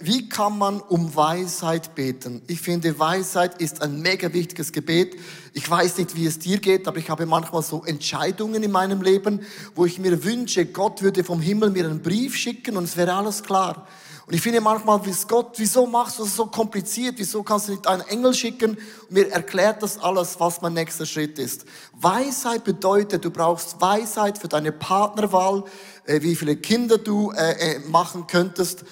Wie kann man um Weisheit beten? Ich finde, Weisheit ist ein mega wichtiges Gebet. Ich weiß nicht, wie es dir geht, aber ich habe manchmal so Entscheidungen in meinem Leben, wo ich mir wünsche, Gott würde vom Himmel mir einen Brief schicken und es wäre alles klar. Und ich finde manchmal, wie Gott, wieso machst du das so kompliziert? Wieso kannst du nicht einen Engel schicken und mir erklärt das alles, was mein nächster Schritt ist? Weisheit bedeutet, du brauchst Weisheit für deine Partnerwahl, äh, wie viele Kinder du äh, äh, machen könntest,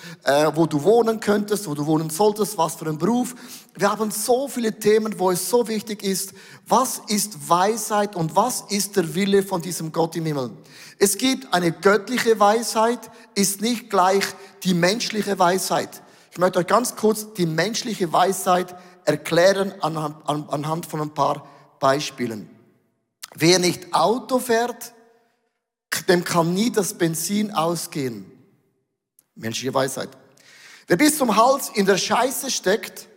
wo du wohnen könntest, wo du wohnen solltest, was für einen Beruf. Wir haben so viele Themen, wo es so wichtig ist, was ist Weisheit und was ist der Wille von diesem Gott im Himmel. Es gibt eine göttliche Weisheit, ist nicht gleich die menschliche Weisheit. Ich möchte euch ganz kurz die menschliche Weisheit erklären anhand, anhand von ein paar Beispielen. Wer nicht Auto fährt, dem kann nie das Benzin ausgehen. Menschliche Weisheit. Wer bis zum Hals in der Scheiße steckt,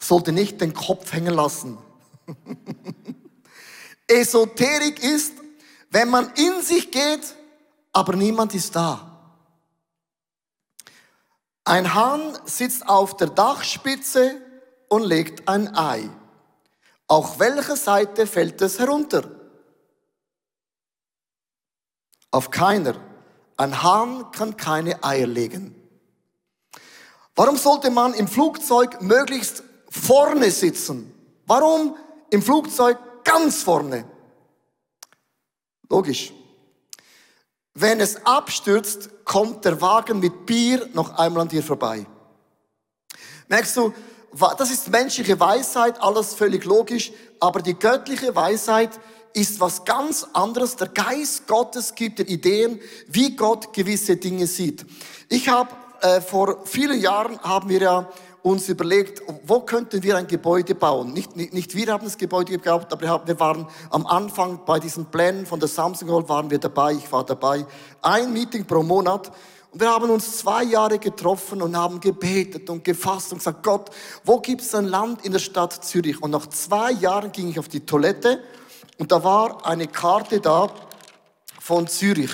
sollte nicht den Kopf hängen lassen. Esoterik ist, wenn man in sich geht, aber niemand ist da. Ein Hahn sitzt auf der Dachspitze und legt ein Ei. Auf welche Seite fällt es herunter? Auf keiner. Ein Hahn kann keine Eier legen. Warum sollte man im Flugzeug möglichst vorne sitzen? Warum im Flugzeug ganz vorne? Logisch. Wenn es abstürzt, kommt der Wagen mit Bier noch einmal an dir vorbei. Merkst du, das ist menschliche Weisheit, alles völlig logisch, aber die göttliche Weisheit ist was ganz anderes. Der Geist Gottes gibt dir Ideen, wie Gott gewisse Dinge sieht. Ich habe äh, vor vielen Jahren haben wir ja uns überlegt, wo könnten wir ein Gebäude bauen. Nicht, nicht, nicht wir haben das Gebäude gebaut, aber wir waren am Anfang bei diesen Plänen von der Samsung Hall waren wir dabei, ich war dabei. Ein Meeting pro Monat. Und wir haben uns zwei Jahre getroffen und haben gebetet und gefasst und gesagt, Gott, wo gibt es ein Land in der Stadt Zürich? Und nach zwei Jahren ging ich auf die Toilette und da war eine Karte da von Zürich.